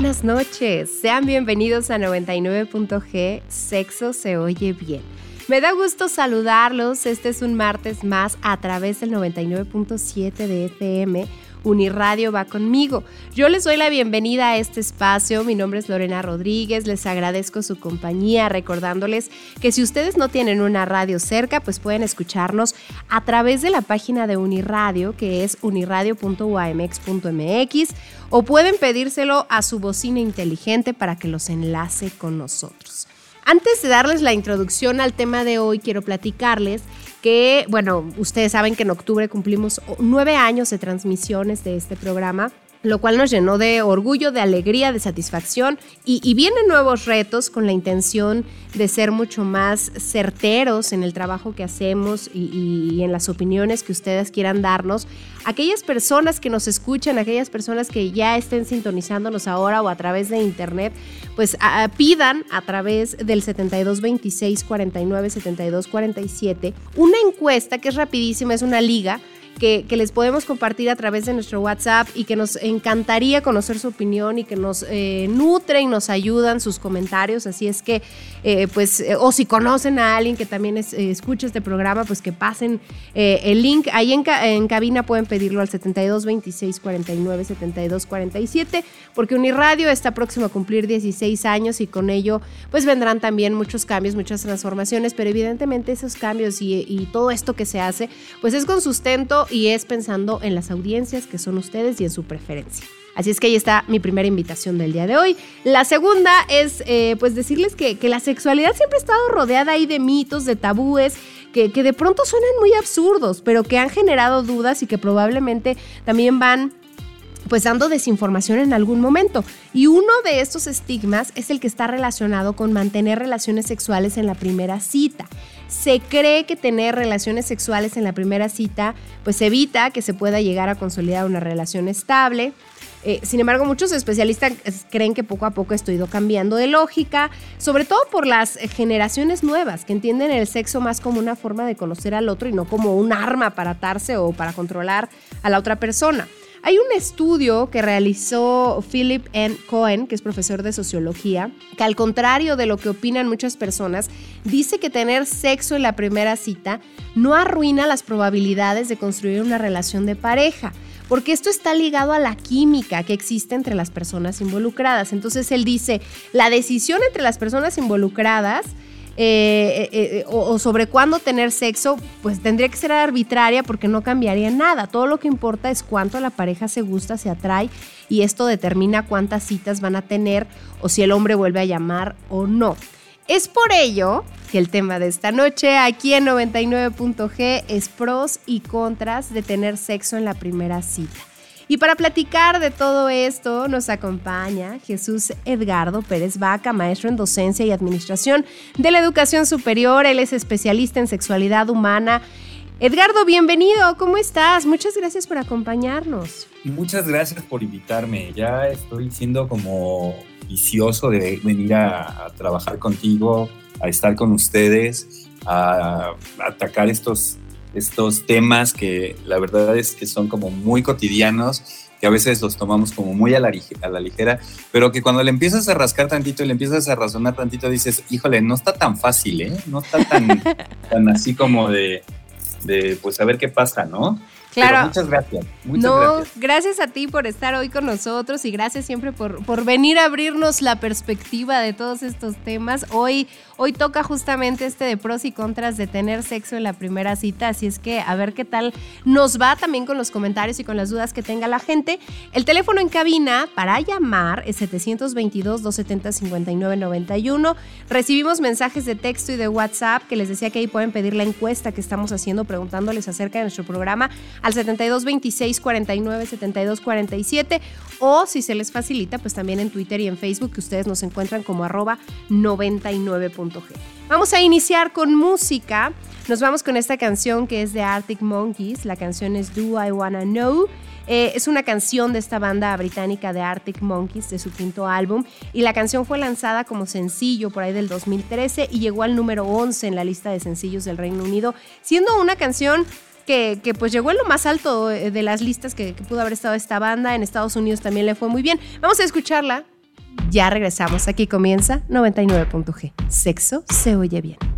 Buenas noches, sean bienvenidos a 99.g, Sexo se oye bien. Me da gusto saludarlos, este es un martes más a través del 99.7 de FM Uniradio va conmigo. Yo les doy la bienvenida a este espacio. Mi nombre es Lorena Rodríguez. Les agradezco su compañía, recordándoles que si ustedes no tienen una radio cerca, pues pueden escucharnos a través de la página de Uniradio, que es uniradio.ymx.mx, o pueden pedírselo a su bocina inteligente para que los enlace con nosotros. Antes de darles la introducción al tema de hoy, quiero platicarles que, bueno, ustedes saben que en octubre cumplimos nueve años de transmisiones de este programa lo cual nos llenó de orgullo, de alegría, de satisfacción y, vienen nuevos retos con la intención de ser mucho más certeros en el trabajo que hacemos y, en las opiniones que ustedes quieran darnos. Aquellas personas que nos escuchan, aquellas personas que ya estén sintonizándonos ahora o a través de internet, pues pidan a través del 7226 49 72 47 una encuesta que es rapidísima, es una liga que, les podemos compartir a través de nuestro WhatsApp y que nos encantaría conocer su opinión y que nos eh, nutre y nos ayudan sus comentarios. Así es que, eh, pues, eh, o si conocen a alguien que también escucha este programa, pues que pasen el link. Ahí en, cabina pueden pedirlo al 72 26 49 72 47, porque Uniradio está próximo a cumplir 16 años y con ello, pues vendrán también muchos cambios, muchas transformaciones, pero evidentemente esos cambios y todo esto que se hace, pues es con sustento y es pensando en las audiencias que son ustedes y en su preferencia. Así es que ahí está mi primera invitación del día de hoy. La segunda es eh, pues decirles que, la sexualidad siempre ha estado rodeada ahí de mitos, de tabúes, que, que de pronto suenan muy absurdos, pero que han generado dudas y que probablemente también van pues dando desinformación en algún momento. Y uno de estos estigmas es el que está relacionado con mantener relaciones sexuales en la primera cita. Se cree que tener relaciones sexuales en la primera cita pues evita que se pueda llegar a consolidar una relación estable. Eh, sin embargo, muchos especialistas creen que poco a poco esto ha ido cambiando de lógica, sobre todo por las generaciones nuevas que entienden el sexo más como una forma de conocer al otro y no como un arma para atarse o para controlar a la otra persona. Hay un estudio que realizó Philip N. Cohen, que es profesor de sociología, que al contrario de lo que opinan muchas personas, dice que tener sexo en la primera cita no arruina las probabilidades de construir una relación de pareja porque esto está ligado a la química que existe entre las personas involucradas. Entonces él dice, la decisión entre las personas involucradas eh, eh, eh, o, sobre cuándo tener sexo, pues tendría que ser arbitraria porque no cambiaría nada. Todo lo que importa es cuánto la pareja se gusta, se atrae y esto determina cuántas citas van a tener o si el hombre vuelve a llamar o no. Es por ello que el tema de esta noche aquí en 99.g es pros y contras de tener sexo en la primera cita. Y para platicar de todo esto nos acompaña Jesús Edgardo Pérez Vaca, maestro en docencia y administración de la educación superior. Él es especialista en sexualidad humana. Edgardo, bienvenido, ¿cómo estás? Muchas gracias por acompañarnos. Muchas gracias por invitarme. Ya estoy siendo como vicioso de venir a, trabajar contigo, a estar con ustedes, a atacar estos estos temas que la verdad es que son como muy cotidianos, que a veces los tomamos como muy a la, a la ligera, pero que cuando le empiezas a rascar tantito y le empiezas a razonar tantito, dices, híjole, no está tan fácil, ¿eh? No está tan, tan así como de, de, pues a ver qué pasa, ¿no? Claro. muchas gracias. Muchas no, gracias. a ti por estar hoy con nosotros y gracias siempre por, por venir a abrirnos la perspectiva de todos estos temas. Hoy, hoy toca justamente este de pros y contras de tener sexo en la primera cita, así es que a ver qué tal nos va también con los comentarios y con las dudas que tenga la gente. El teléfono en cabina para llamar es 722-270-5991. Recibimos mensajes de texto y de WhatsApp que les decía que ahí pueden pedir la encuesta que estamos haciendo preguntándoles acerca de nuestro programa al 72 26 49 72 47 o si se les facilita, pues también en Twitter y en Facebook que ustedes nos encuentran como arroba 99.g. Vamos a iniciar con música. Nos vamos con esta canción que es de Arctic Monkeys. La canción es Do I Wanna Know. Eh, es una canción de esta banda británica de Arctic Monkeys, de su quinto álbum, y la canción fue lanzada como sencillo por ahí del 2013 y llegó al número 11 en la lista de sencillos del Reino Unido, siendo una canción que, pues llegó en lo más alto eh, de las listas que, que pudo haber estado esta banda. En Estados Unidos también le fue muy bien. Vamos a escucharla. Ya regresamos. Aquí comienza 99.g. Sexo se oye bien.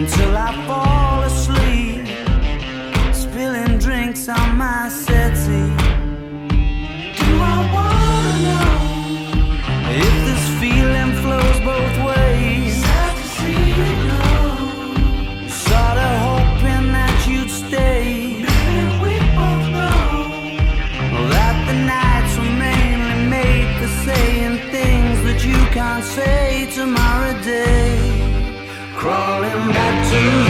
until I fall asleep, spilling drinks on my settee. Do I wanna know if this feeling flows both ways? Sad to see you go. Sorta hoping that you'd stay. Saying things that you can't say tomorrow day. Crawling to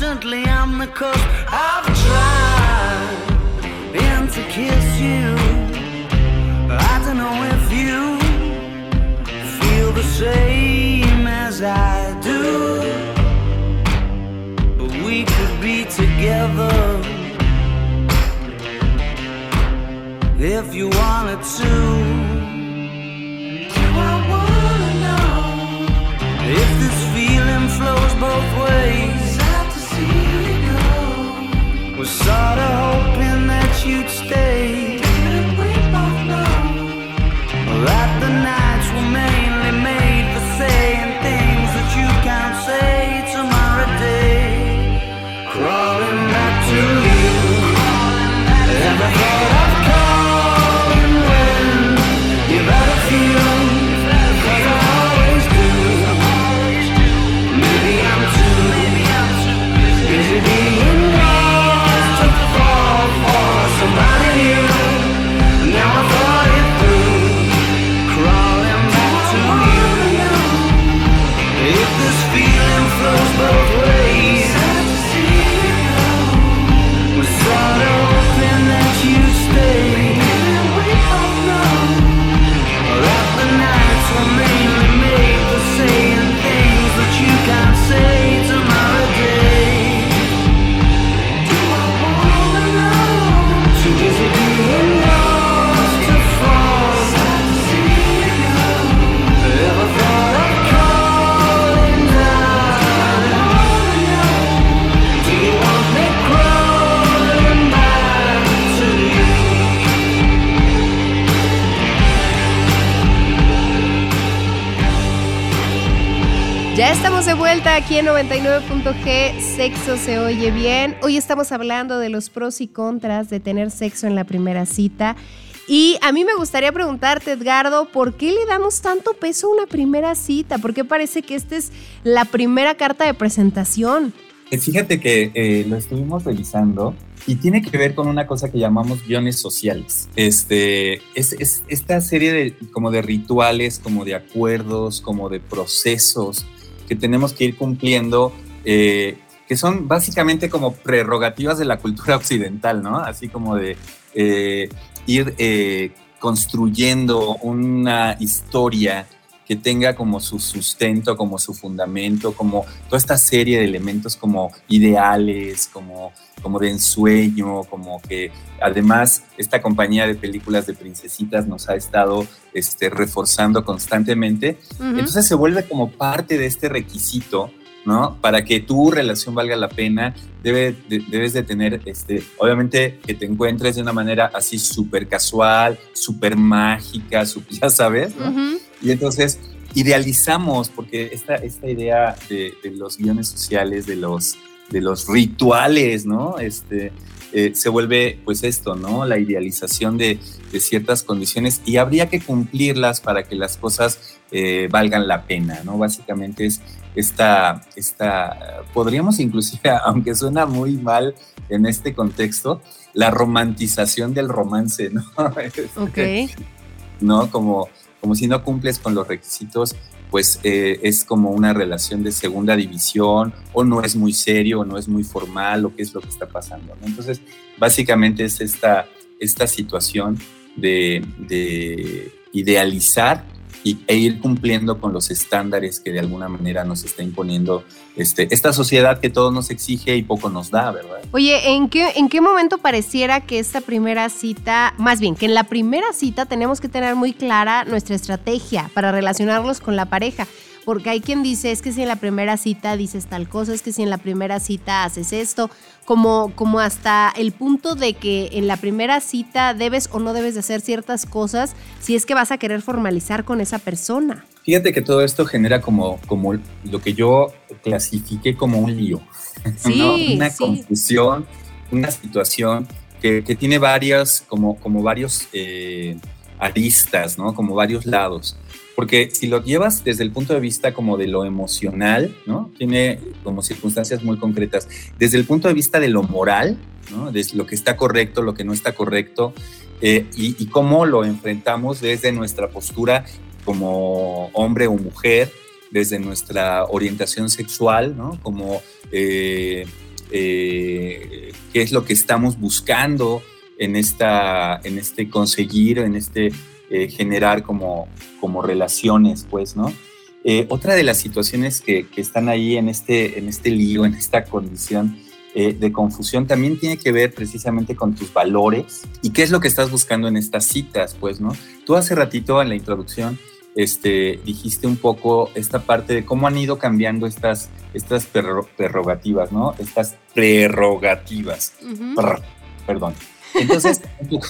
constantly on the cusp. I've tried and to kiss you. I don't know if you feel the same as I do. But we could be together if you wanted to. I wanna know if this feeling flows both ways? started hoping that you'd stay. Aquí en 99.g, sexo se oye bien. Hoy estamos hablando de los pros y contras de tener sexo en la primera cita. Y a mí me gustaría preguntarte, Edgardo, ¿por qué le damos tanto peso a una primera cita? ¿Por qué parece que esta es la primera carta de presentación? Eh, fíjate que eh, lo estuvimos revisando y tiene que ver con una cosa que llamamos guiones sociales. Este, es, es esta serie de, como de rituales, como de acuerdos, como de procesos que tenemos que ir cumpliendo, eh, que son básicamente como prerrogativas de la cultura occidental, ¿no? Así como de ir eh, construyendo una historia que tenga como su sustento, como su fundamento, como toda esta serie de elementos como ideales, como, como de ensueño, como que además esta compañía de películas de princesitas nos ha estado este, reforzando constantemente. Entonces se vuelve como parte de este requisito ¿no? Para que tu relación valga la pena, debe, debes de tener, este, obviamente, que te encuentres de una manera así súper casual, súper mágica, ya sabes, Y entonces idealizamos, porque esta, esta idea de, los guiones sociales, de los, de los rituales, ¿no? Este, eh, se vuelve pues esto, ¿no? La idealización de, ciertas condiciones y habría que cumplirlas para que las cosas eh, valgan la pena, ¿no? Básicamente es esta, esta, podríamos inclusive, aunque suena muy mal en este contexto, la romantización del romance, ¿no? Ok. ¿No? Como, como si no cumples con los requisitos, pues eh, es como una relación de segunda división, o no es muy serio, o no es muy formal, o qué es lo que está pasando. Entonces, básicamente es esta, esta situación de idealizar y, e ir cumpliendo con los estándares que de alguna manera nos está imponiendo este, esta sociedad que todo nos exige y poco nos da, ¿verdad? Oye, ¿en qué, ¿en qué momento pareciera que esta primera cita, más bien, que en la primera cita tenemos que tener muy clara nuestra estrategia para relacionarnos con la pareja? Porque hay quien dice, es que si en la primera cita dices tal cosa, es que si en la primera cita haces esto, como, como hasta el punto de que en la primera cita debes o no debes de hacer ciertas cosas si es que vas a querer formalizar con esa persona. Fíjate que todo esto genera como, como lo que yo clasifiqué como un lío, una confusión, una situación que, tiene varias, como, como varios eh, aristas, ¿no? como varios lados. Porque si lo llevas desde el punto de vista como de lo emocional. Tiene como circunstancias muy concretas. Desde el punto de vista de lo moral, ¿no? De lo que está correcto, lo que no está correcto, eh, y, cómo lo enfrentamos desde nuestra postura como hombre o mujer, desde nuestra orientación sexual, ¿no? Como eh, eh, qué es lo que estamos buscando en, esta, en este conseguir, en este eh, generar como, como relaciones, pues, ¿no? Eh, otra de las situaciones que, que, están ahí en este, en este lío, en esta condición eh, de confusión, también tiene que ver precisamente con tus valores y qué es lo que estás buscando en estas citas, pues, ¿no? Tú hace ratito en la introducción este, dijiste un poco esta parte de cómo han ido cambiando estas, estas prerrogativas, ¿no? Estas prerrogativas. Perdón. Entonces,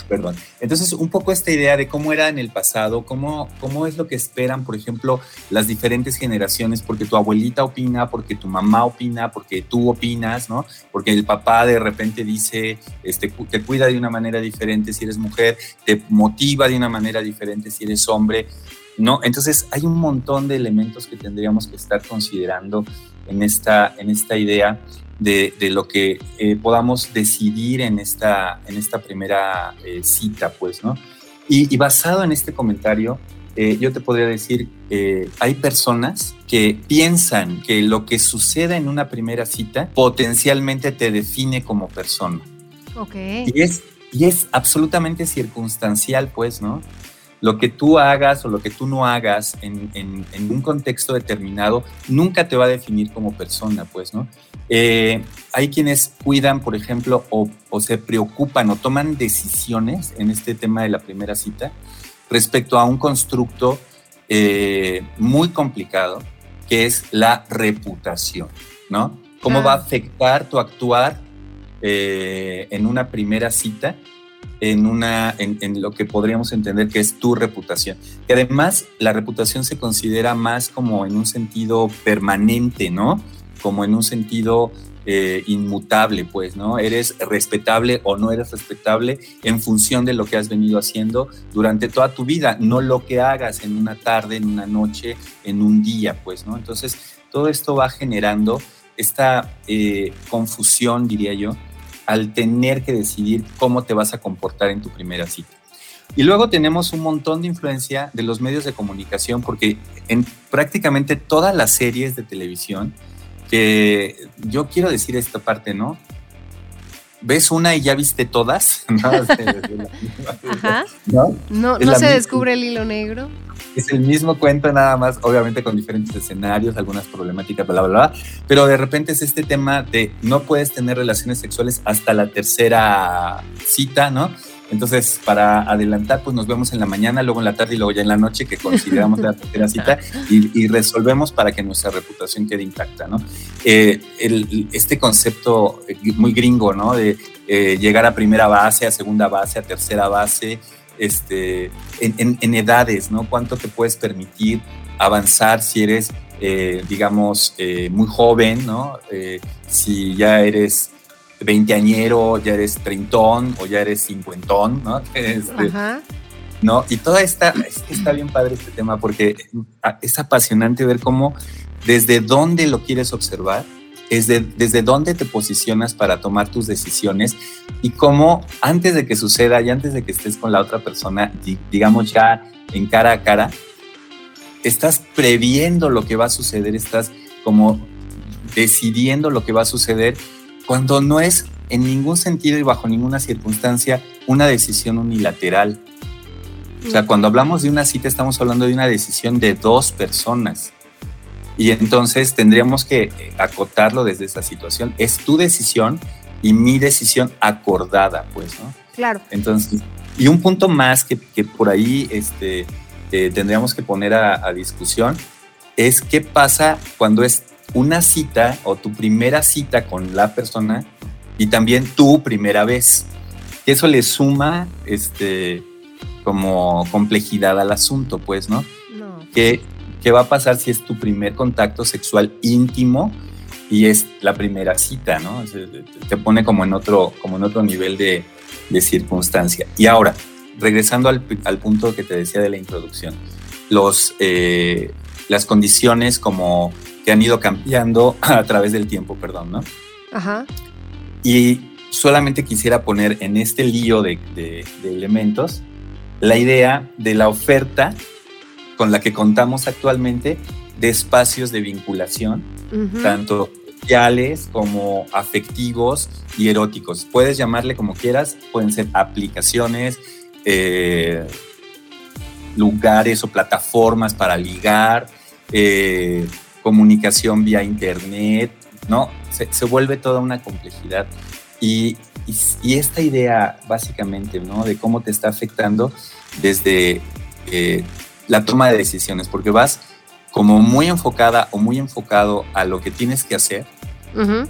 perdón. Entonces, un poco esta idea de cómo era en el pasado, cómo, cómo es lo que esperan, por ejemplo, las diferentes generaciones, porque tu abuelita opina, porque tu mamá opina, porque tú opinas, ¿no? Porque el papá de repente dice, este, te cuida de una manera diferente si eres mujer, te motiva de una manera diferente si eres hombre, ¿no? Entonces, hay un montón de elementos que tendríamos que estar considerando en esta, en esta idea de, lo que eh, podamos decidir en esta, en esta primera eh, cita, pues, ¿no? Y, basado en este comentario, eh, yo te podría decir, hay personas que piensan que lo que suceda en una primera cita potencialmente te define como persona. Ok. Y es, y es absolutamente circunstancial, pues, ¿no? Lo que tú hagas o lo que tú no hagas en, un contexto determinado nunca te va a definir como persona, pues, ¿no? Eh, hay quienes cuidan, por ejemplo, o, se preocupan o toman decisiones en este tema de la primera cita respecto a un constructo eh, muy complicado que es la reputación, ¿no? ¿Cómo va a afectar tu actuar eh, en una primera cita en, una, en, lo que podríamos entender que es tu reputación. Que además la reputación se considera más como en un sentido permanente, ¿no? Como en un sentido eh, inmutable, pues, ¿no? Eres respetable o no eres respetable en función de lo que has venido haciendo durante toda tu vida, no lo que hagas en una tarde, en una noche, en un día, pues, ¿no? Entonces, todo esto va generando esta eh, confusión, diría yo, al tener que decidir cómo te vas a comportar en tu primera cita. Y luego tenemos un montón de influencia de los medios de comunicación, porque en prácticamente todas las series de televisión, que yo quiero decir esta parte, ¿no? Ves una y ya viste todas. ¿No? No, no, se descubre el hilo negro. Es el mismo cuento, nada más, obviamente con diferentes escenarios, algunas problemáticas, bla, bla, bla. Pero de repente es este tema de no puedes tener relaciones sexuales hasta la tercera cita, ¿no? Entonces, para adelantar, pues nos vemos en la mañana, luego en la tarde y luego ya en la noche, que consideramos la tercera cita, y, resolvemos para que nuestra reputación quede intacta, ¿no? Eh, este concepto muy gringo, ¿no? De eh, llegar a primera base, a segunda base, a tercera base, este, en, edades, ¿no? ¿Cuánto te puedes permitir avanzar si eres, eh, digamos, muy joven, ¿no? si ya eres veinteañero, ya eres treintón o ya eres cincuentón, ¿no? Este, ¿no? Y toda esta, es que está bien padre este tema porque es apasionante ver cómo, desde dónde lo quieres observar, es desde dónde te posicionas para tomar tus decisiones y cómo antes de que suceda y antes de que estés con la otra persona, digamos ya en cara a cara, estás previendo lo que va a suceder, estás como decidiendo lo que va a suceder cuando no es en ningún sentido y bajo ninguna circunstancia una decisión unilateral. O sea, cuando hablamos de una cita estamos hablando de una decisión de dos personas. Y entonces tendríamos que acotarlo desde esa situación. Es tu decisión y mi decisión acordada, pues, ¿no? Claro. Entonces, y un punto más que, por ahí este, eh, tendríamos que poner a, a discusión es qué pasa cuando es una cita o tu primera cita con la persona y también tu primera vez. Eso le suma este, como complejidad al asunto, pues, ¿no? no. ¿Qué, ¿Qué va a pasar si es tu primer contacto sexual íntimo y es la primera cita, ¿no? Te pone como en otro, como en otro nivel de, de circunstancia. Y ahora, regresando al, al, punto que te decía de la introducción, los, eh, las condiciones como que han ido cambiando a través del tiempo, perdón, ¿no? Ajá. Y solamente quisiera poner en este lío de, elementos la idea de la oferta con la que contamos actualmente de espacios de vinculación, tanto sociales como afectivos y eróticos. Puedes llamarle como quieras, pueden ser aplicaciones, eh, lugares o plataformas para ligar, eh, comunicación vía internet, ¿no? Se, vuelve toda una complejidad. Y, y, esta idea básicamente, ¿no? De cómo te está afectando desde eh, la toma de decisiones, porque vas como muy enfocada o muy enfocado a lo que tienes que hacer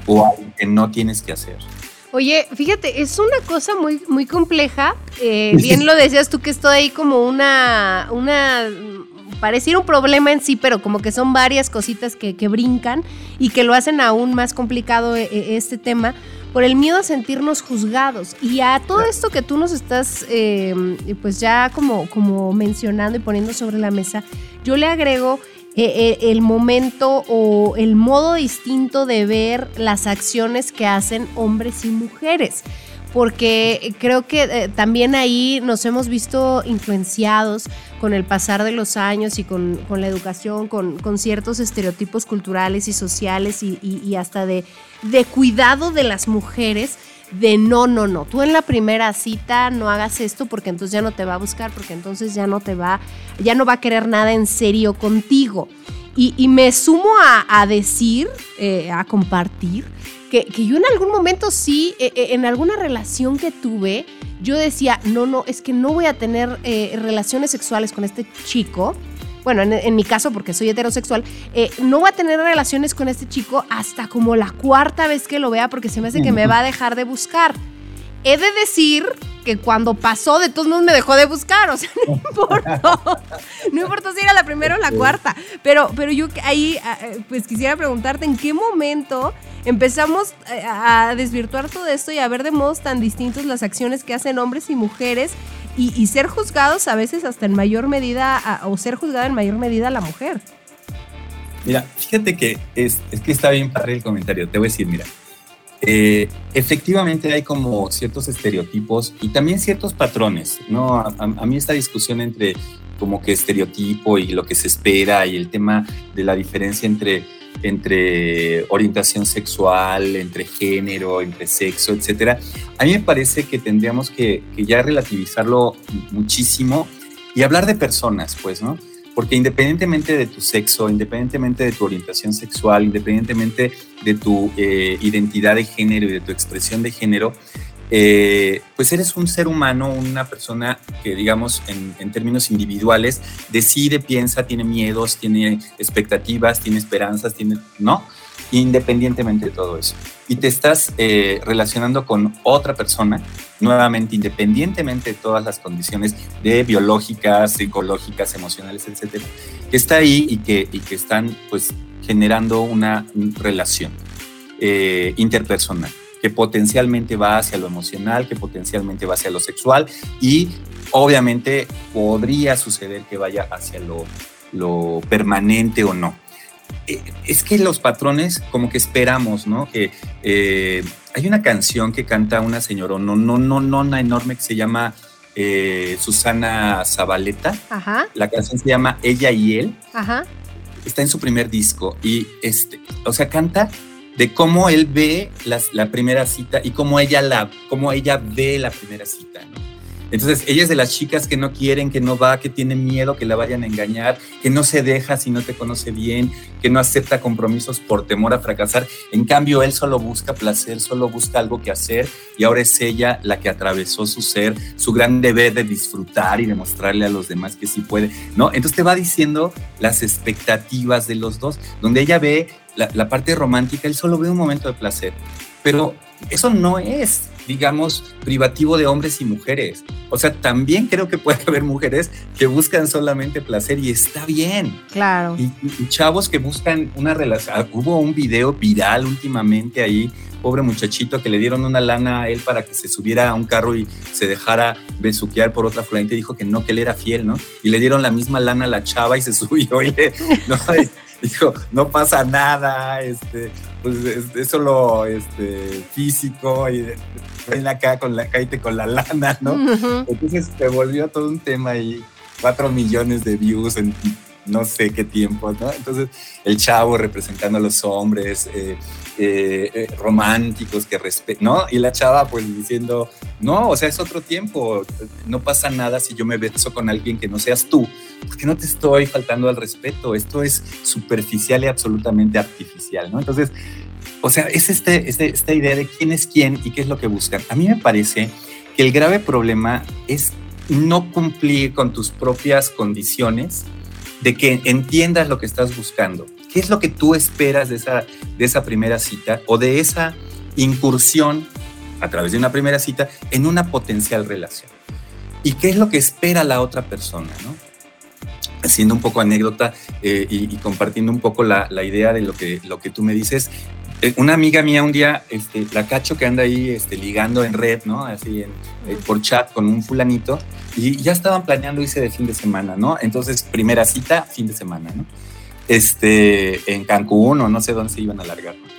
o a lo que no tienes que hacer. Oye, fíjate, es una cosa muy, muy compleja. Eh, bien lo decías tú que estoy ahí como una, una pareciera un problema en sí, pero como que son varias cositas que, brincan y que lo hacen aún más complicado eh, eh, este tema por el miedo a sentirnos juzgados. Y a todo esto que tú nos estás eh, pues ya como, como mencionando y poniendo sobre la mesa, yo le agrego el momento o el modo distinto de ver las acciones que hacen hombres y mujeres porque creo que eh, también ahí nos hemos visto influenciados con el pasar de los años y con, la educación, con, ciertos estereotipos culturales y sociales y, hasta de, cuidado de las mujeres. De no, no, no, tú en la primera cita no hagas esto porque entonces ya no te va a buscar, porque entonces ya no te va, ya no va a querer nada en serio contigo. Y, me sumo a, decir, eh, a compartir, que, yo en algún momento sí, eh, eh, en alguna relación que tuve, yo decía, no, no, es que no voy a tener eh, relaciones sexuales con este chico. Bueno, en, mi caso, porque soy heterosexual, no voy a tener relaciones con este chico hasta como la cuarta vez que lo vea porque se me hace que me va a dejar de buscar. He de decir que cuando pasó, de todos modos me dejó de buscar, o sea, no importó, no importó si era la primera o la cuarta, pero, pero yo ahí, eh, pues quisiera preguntarte, ¿en qué momento empezamos eh, a desvirtuar todo esto y a ver de modos tan distintos las acciones que hacen hombres y mujeres y, ser juzgados a veces hasta en mayor medida, o ser juzgada en mayor medida la mujer? Mira, fíjate que es, es que está bien padre el comentario, te voy a decir, mira, eh, efectivamente hay como ciertos estereotipos y también ciertos patrones, ¿no? A, mí esta discusión entre como que estereotipo y lo que se espera y el tema de la diferencia entre, entre orientación sexual, entre género, entre sexo, etcétera, a mí me parece que tendríamos que, que ya relativizarlo muchísimo y hablar de personas, pues, ¿no? Porque independientemente de tu sexo, independientemente de tu orientación sexual, independientemente de tu eh, identidad de género y de tu expresión de género, eh, pues eres un ser humano, una persona que, digamos, en, en, términos individuales, decide, piensa, tiene miedos, tiene expectativas, tiene esperanzas, tiene, ¿no? Independientemente de todo eso. Y te estás eh, relacionando con otra persona, nuevamente, independientemente de todas las condiciones de biológicas, psicológicas, emocionales, etcétera, que está ahí y que, y que están, pues, generando una relación eh, interpersonal que potencialmente va hacia lo emocional, que potencialmente va hacia lo sexual y obviamente podría suceder que vaya hacia lo, lo permanente o no. Eh, es que los patrones como que esperamos, ¿no? Que eh, hay una canción que canta una señora, no, no, no, no, una enorme que se llama eh, Susana Zabaleta. Ajá. La canción se llama Ella y él. Ajá. Está en su primer disco y este, o sea, canta de cómo él ve la primera cita y cómo ella la, cómo ella ve la primera cita, ¿no? Entonces, ella es de las chicas que no quieren, que no va, que tiene miedo que la vayan a engañar, que no se deja si no te conoce bien, que no acepta compromisos por temor a fracasar. En cambio, él solo busca placer, solo busca algo que hacer y ahora es ella la que atravesó su ser, su gran deber de disfrutar y demostrarle a los demás que sí puede, ¿no? Entonces te va diciendo las expectativas de los dos, donde ella ve la, la parte romántica, él solo ve un momento de placer, pero eso no es digamos, privativo de hombres y mujeres. O sea, también creo que puede haber mujeres que buscan solamente placer y está bien. Claro. Y, chavos que buscan una relación. Ah, hubo un video viral últimamente ahí, pobre muchachito, que le dieron una lana a él para que se subiera a un carro y se dejara besuquear por otra frente y dijo que no, que él era fiel, ¿no? Y le dieron la misma lana a la chava y se subió y le, no, dijo, no pasa nada, este, pues es, solo este, físico y ven acá con la caíte con la lana, ¿no? Entonces se volvió todo un tema ahí, cuatro millones de views en no sé qué tiempo, ¿no? Entonces el chavo representando a los hombres eh, eh, eh, románticos que respetan, ¿no? Y la chava pues diciendo, no, o sea, es otro tiempo, no pasa nada si yo me beso con alguien que no seas tú, porque no te estoy faltando al respeto, esto es superficial y absolutamente artificial, ¿no? Entonces, o sea, es este, este, esta idea de quién es quién y qué es lo que buscan. A mí me parece que el grave problema es no cumplir con tus propias condiciones, de que entiendas lo que estás buscando. ¿Qué es lo que tú esperas de esa, de esa primera cita o de esa incursión a través de una primera cita en una potencial relación? ¿Y qué es lo que espera la otra persona? ¿no? Haciendo un poco anécdota eh, y, compartiendo un poco la, la, idea de lo que, lo que tú me dices, una amiga mía un día, este, la cacho que anda ahí este, ligando en red, ¿no? Así en, eh, por chat con un fulanito, y ya estaban planeando irse de fin de semana, ¿no? Entonces, primera cita, fin de semana, ¿no? Este, en Cancún o no sé dónde se iban a largar, ¿no?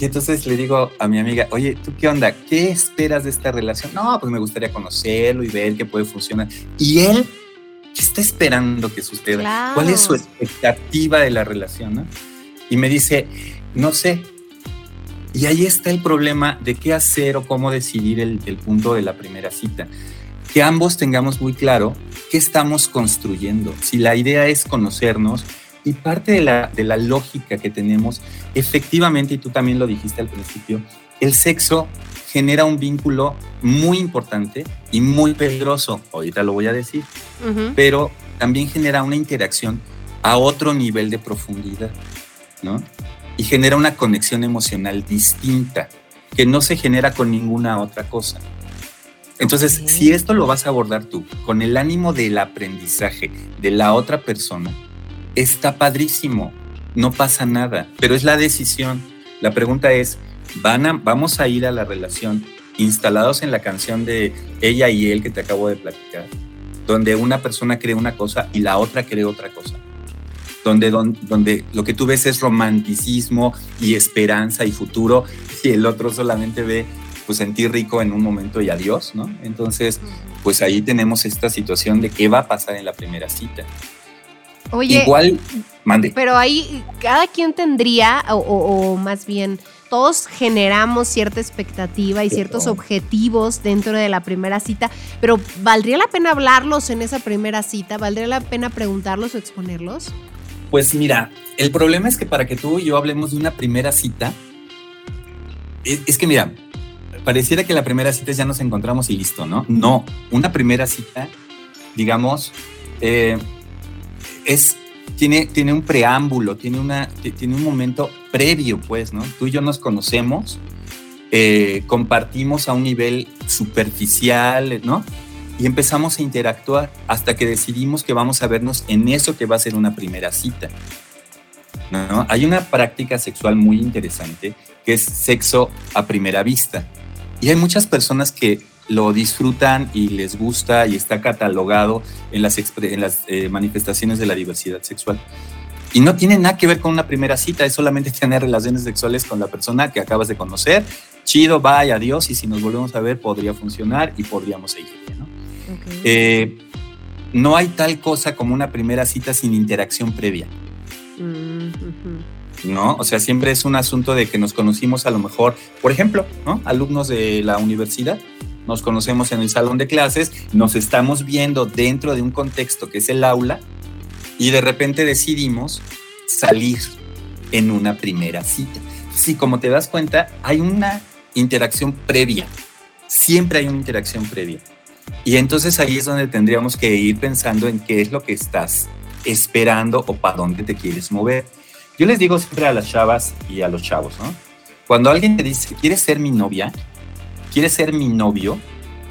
Y entonces le digo a mi amiga, oye, ¿tú qué onda? ¿Qué esperas de esta relación? No, pues me gustaría conocerlo y ver qué puede funcionar. Y él, ¿qué está esperando que suceda? ¿Cuál es su expectativa de la relación? ¿no? Y me dice, no sé, y ahí está el problema de qué hacer o cómo decidir el, punto de la primera cita. Que ambos tengamos muy claro qué estamos construyendo. Si la idea es conocernos y parte de la, de la lógica que tenemos, efectivamente, y tú también lo dijiste al principio, el sexo genera un vínculo muy importante y muy peligroso, ahorita lo voy a decir, pero también genera una interacción a otro nivel de profundidad, ¿no? Y genera una conexión emocional distinta que no se genera con ninguna otra cosa. Entonces, si esto lo vas a abordar tú con el ánimo del aprendizaje de la otra persona, está padrísimo, no pasa nada, pero es la decisión. La pregunta es, ¿van a, ¿vamos a ir a la relación instalados en la canción de ella y él que te acabo de platicar? Donde una persona cree una cosa y la otra cree otra cosa. Donde, donde, donde lo que tú ves es romanticismo y esperanza y futuro y el otro solamente ve pues sentir rico en un momento y adiós, ¿no? Entonces, pues ahí tenemos esta situación de qué va a pasar en la primera cita. Oye, Igual, mande. pero ahí cada quien tendría, o, o- o más bien, todos generamos cierta expectativa y ciertos Cierto. objetivos dentro de la primera cita, pero ¿valdría la pena hablarlos en esa primera cita? ¿Valdría la pena preguntarlos o exponerlos? Pues mira, el problema es que para que tú y yo hablemos de una primera cita, es, es que mira, pareciera que la primera cita ya nos encontramos y listo, ¿no? No, una primera cita, digamos, eh, es, tiene, tiene un preámbulo, tiene, una, ti- tiene un momento previo, pues, ¿no? Tú y yo nos conocemos, eh, compartimos a un nivel superficial, ¿no? Y empezamos a interactuar hasta que decidimos que vamos a vernos en eso que va a ser una primera cita. ¿no? Hay una práctica sexual muy interesante que es sexo a primera vista. Y hay muchas personas que lo disfrutan y les gusta y está catalogado en las, en las eh, manifestaciones de la diversidad sexual. Y no tiene nada que ver con una primera cita, es solamente tener relaciones sexuales con la persona que acabas de conocer. Chido, bye, adiós, y si nos volvemos a ver podría funcionar y podríamos seguir. ¿no? Eh, no hay tal cosa como una primera cita sin interacción previa. Mm. ¿no? O sea, siempre es un asunto de que nos conocimos a lo mejor, por ejemplo, ¿no? Alumnos de la universidad, nos conocemos en el salón de clases, nos estamos viendo dentro de un contexto que es el aula y de repente decidimos salir en una primera cita. Sí, como te das cuenta, hay una interacción previa. Siempre hay una interacción previa. Y entonces ahí es donde tendríamos que ir pensando en qué es lo que estás esperando o para dónde te quieres mover. Yo les digo siempre a las chavas y a los chavos, ¿no? Cuando alguien te dice, ¿quieres ser mi novia? ¿Quieres ser mi novio?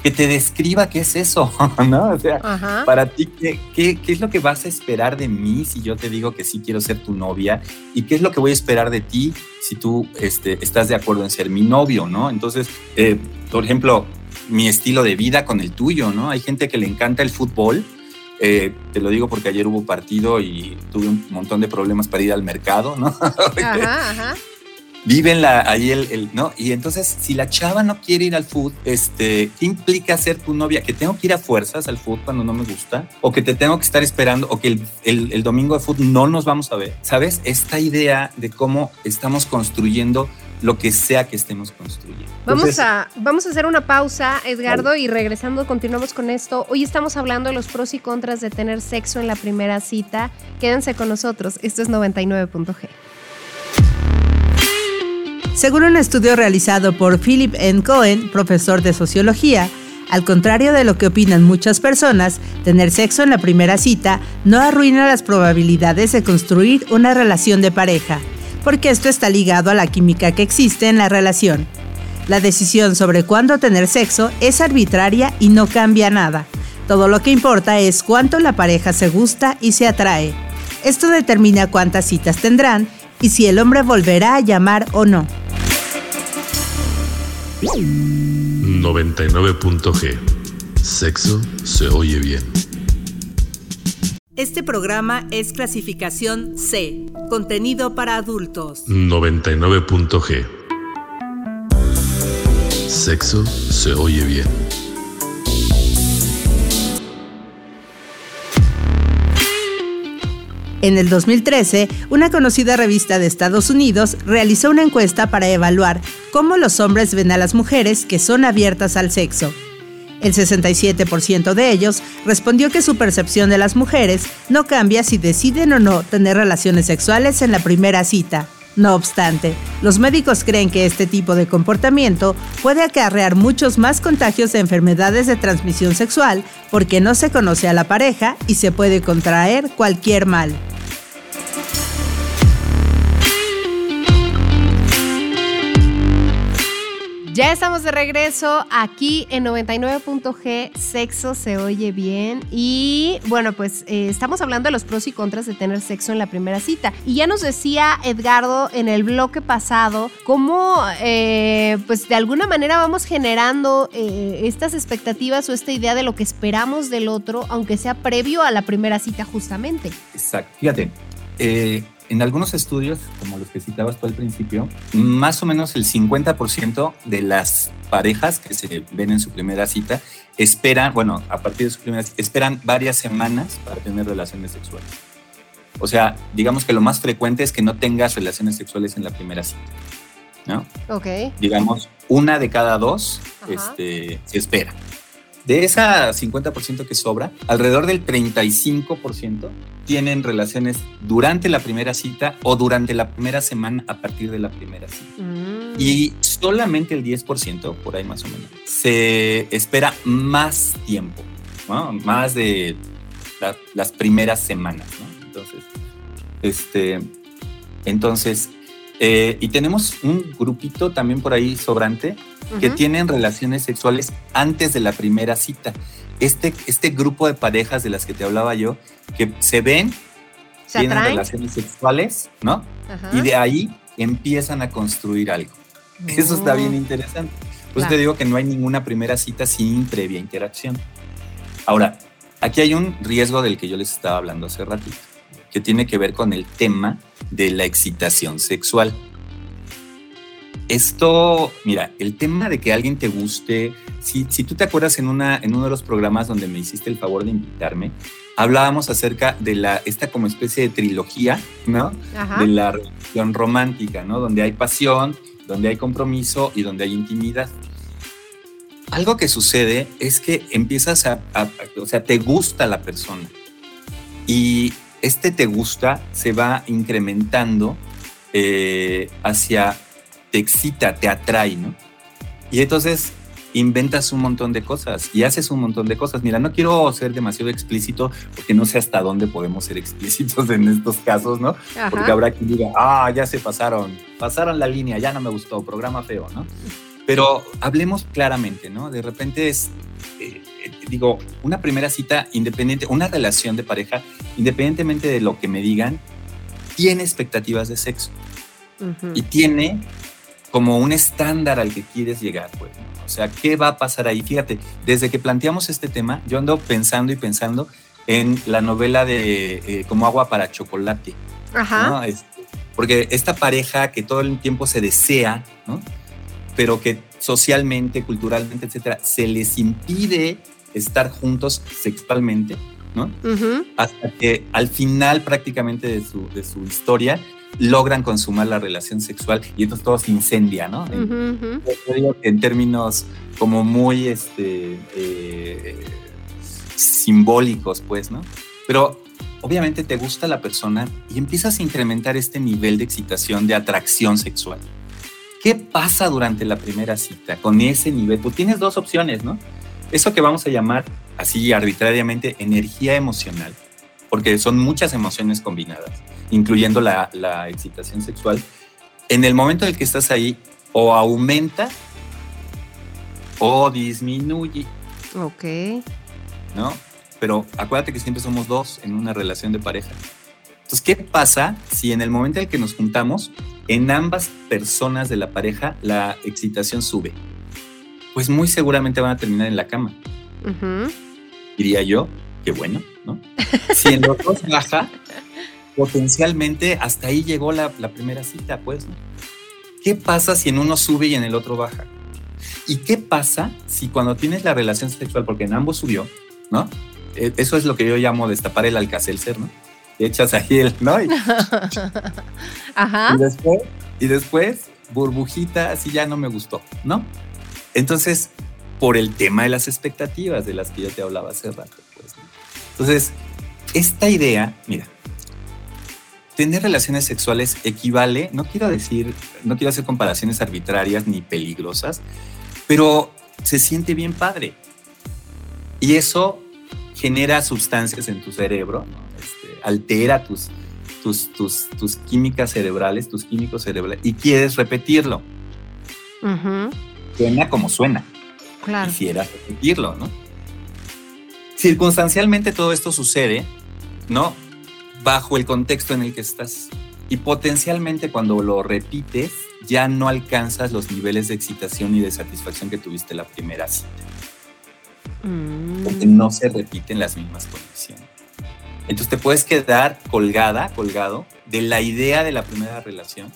Que te describa qué es eso, ¿no? O sea, Ajá. para ti, ¿qué, qué, qué es lo que vas a esperar de mí si yo te digo que sí quiero ser tu novia? ¿Y qué es lo que voy a esperar de ti si tú este, estás de acuerdo en ser mi novio, ¿no? Entonces, eh, por ejemplo, mi estilo de vida con el tuyo, ¿no? Hay gente que le encanta el fútbol. eh, te lo digo porque ayer hubo partido y tuve un montón de problemas para ir al mercado, ¿no? Ajá, ajá. viven la, ahí el, el- ¿no? Y entonces, si la chava no quiere ir al food, este, ¿qué implica ser tu novia? ¿Que tengo que ir a fuerzas al food cuando no me gusta? ¿O que te tengo que estar esperando? ¿O que el, el- el domingo de food no nos vamos a ver? ¿Sabes? Esta idea de cómo estamos construyendo lo que sea que estemos construyendo. Vamos Entonces, a, vamos a hacer una pausa, Edgardo, y regresando continuamos con esto. Hoy estamos hablando de los pros y contras de tener sexo en la primera cita. Quédense con nosotros. Esto es 99.g. Según un estudio realizado por Philip N. Cohen, profesor de sociología, al contrario de lo que opinan muchas personas, tener sexo en la primera cita no arruina las probabilidades de construir una relación de pareja, porque esto está ligado a la química que existe en la relación. La decisión sobre cuándo tener sexo es arbitraria y no cambia nada. Todo lo que importa es cuánto la pareja se gusta y se atrae. Esto determina cuántas citas tendrán y si el hombre volverá a llamar o no. 99.g. Sexo se oye bien. Este programa es clasificación C, contenido para adultos. 99.g. Sexo se oye bien. En el 2013, una conocida revista de Estados Unidos realizó una encuesta para evaluar cómo los hombres ven a las mujeres que son abiertas al sexo. El 67% de ellos respondió que su percepción de las mujeres no cambia si deciden o no tener relaciones sexuales en la primera cita. No obstante, los médicos creen que este tipo de comportamiento puede acarrear muchos más contagios de enfermedades de transmisión sexual porque no se conoce a la pareja y se puede contraer cualquier mal. Ya estamos de regreso aquí en 99.g, sexo se oye bien. Y bueno, pues eh, estamos hablando de los pros y contras de tener sexo en la primera cita. Y ya nos decía Edgardo en el bloque pasado cómo eh, pues de alguna manera vamos generando eh, estas expectativas o esta idea de lo que esperamos del otro, aunque sea previo a la primera cita justamente. Exacto. Fíjate, en algunos estudios, como los que citabas tú al principio, más o menos el 50% de las parejas que se ven en su primera cita esperan, bueno, a partir de su primera cita, esperan varias semanas para tener relaciones sexuales. O sea, digamos que lo más frecuente es que no tengas relaciones sexuales en la primera cita. ¿No? Ok. Digamos, una de cada dos este, se espera. De esa 50% que sobra, alrededor del 35% tienen relaciones durante la primera cita o durante la primera semana a partir de la primera cita. Mm. Y solamente el 10%, por ahí más o menos, se espera más tiempo, más de las primeras semanas. Entonces, este, entonces eh, y tenemos un grupito también por ahí sobrante que tienen relaciones sexuales antes de la primera cita. Este, este grupo de parejas de las que te hablaba yo, que se ven, tienen relaciones sexuales, ¿no? Y de ahí empiezan a construir algo. Eso está bien interesante. Pues te digo que no hay ninguna primera cita sin previa interacción. Ahora, aquí hay un riesgo del que yo les estaba hablando hace ratito, que tiene que ver con el tema de la excitación sexual. Esto, mira, el tema de que alguien te guste, si, si tú te acuerdas en, una, en uno de los programas donde me hiciste el favor de invitarme, hablábamos acerca de la, esta como especie de trilogía, ¿no? De la relación romántica, ¿no? Donde hay pasión, donde hay compromiso y donde hay intimidad. Algo que sucede es que empiezas a, a o sea, te gusta la persona y este te gusta se va incrementando eh, hacia, te excita, te atrae, ¿no? Y entonces inventas un montón de cosas y haces un montón de cosas. Mira, no quiero ser demasiado explícito porque no sé hasta dónde podemos ser explícitos en estos casos, ¿no? Porque habrá quien diga, ah, ya se pasaron, pasaron la línea, ya no me gustó, programa feo, ¿no? Pero hablemos claramente, ¿no? De repente es, eh, digo, una primera cita independiente, una relación de pareja, independientemente de lo que me digan, tiene expectativas de sexo. Y tiene como un estándar al que quieres llegar, pues. O sea, ¿qué va a pasar ahí? Fíjate, desde que planteamos este tema, yo ando pensando y pensando en la novela de eh, Como agua para chocolate. Ajá. Este, porque esta pareja que todo el tiempo se desea, ¿no? Pero que socialmente, culturalmente, etcétera, se les impide estar juntos sexualmente, ¿no? Hasta que al final prácticamente de su, de su historia logran consumar la relación sexual y entonces todo se incendia, ¿no? Yo digo que en términos como muy este, eh, simbólicos, pues, ¿no? Pero obviamente te gusta la persona y empiezas a incrementar este nivel de excitación, de atracción sexual. ¿Qué pasa durante la primera cita con ese nivel? Tú tienes dos opciones, ¿no? Eso que vamos a llamar así arbitrariamente energía emocional, porque son muchas emociones combinadas, incluyendo la, excitación sexual. En el momento en el que estás ahí, o aumenta o disminuye. Ok. ¿No? Pero acuérdate que siempre somos dos en una relación de pareja. Entonces, ¿qué pasa si en el momento en el que nos juntamos, en ambas personas de la pareja la excitación sube? pues muy seguramente van a terminar en la cama. Diría yo, qué bueno, ¿no? Si en los dos baja, potencialmente hasta ahí llegó la, primera cita, pues, ¿no? ¿Qué pasa si en uno sube y en el otro baja? ¿Y qué pasa si cuando tienes la relación sexual, porque en ambos subió, ¿no? E, eso es lo que yo llamo destapar el alcacelser, ¿no? Echas ahí el, ¿no? Y, Ajá. Y después, y después, burbujita, así ya no me gustó, ¿no? Entonces, por el tema de las expectativas de las que yo te hablaba hace rato. Pues, Entonces, esta idea, mira, tener relaciones sexuales equivale, no quiero decir, no quiero hacer comparaciones arbitrarias ni peligrosas, pero se siente bien padre. Y eso genera sustancias en tu cerebro, este, altera tus, tus, tus, tus, químicas cerebrales, tus químicos cerebrales, y quieres repetirlo. suena como suena. Claro. Quisiera repetirlo, ¿no? Circunstancialmente todo esto sucede, ¿no? Bajo el contexto en el que estás. Y potencialmente cuando lo repites, ya no alcanzas los niveles de excitación y de satisfacción que tuviste la primera cita. Mm. Porque no se repiten las mismas condiciones. Entonces te puedes quedar colgada, colgado, de la idea de la primera relación,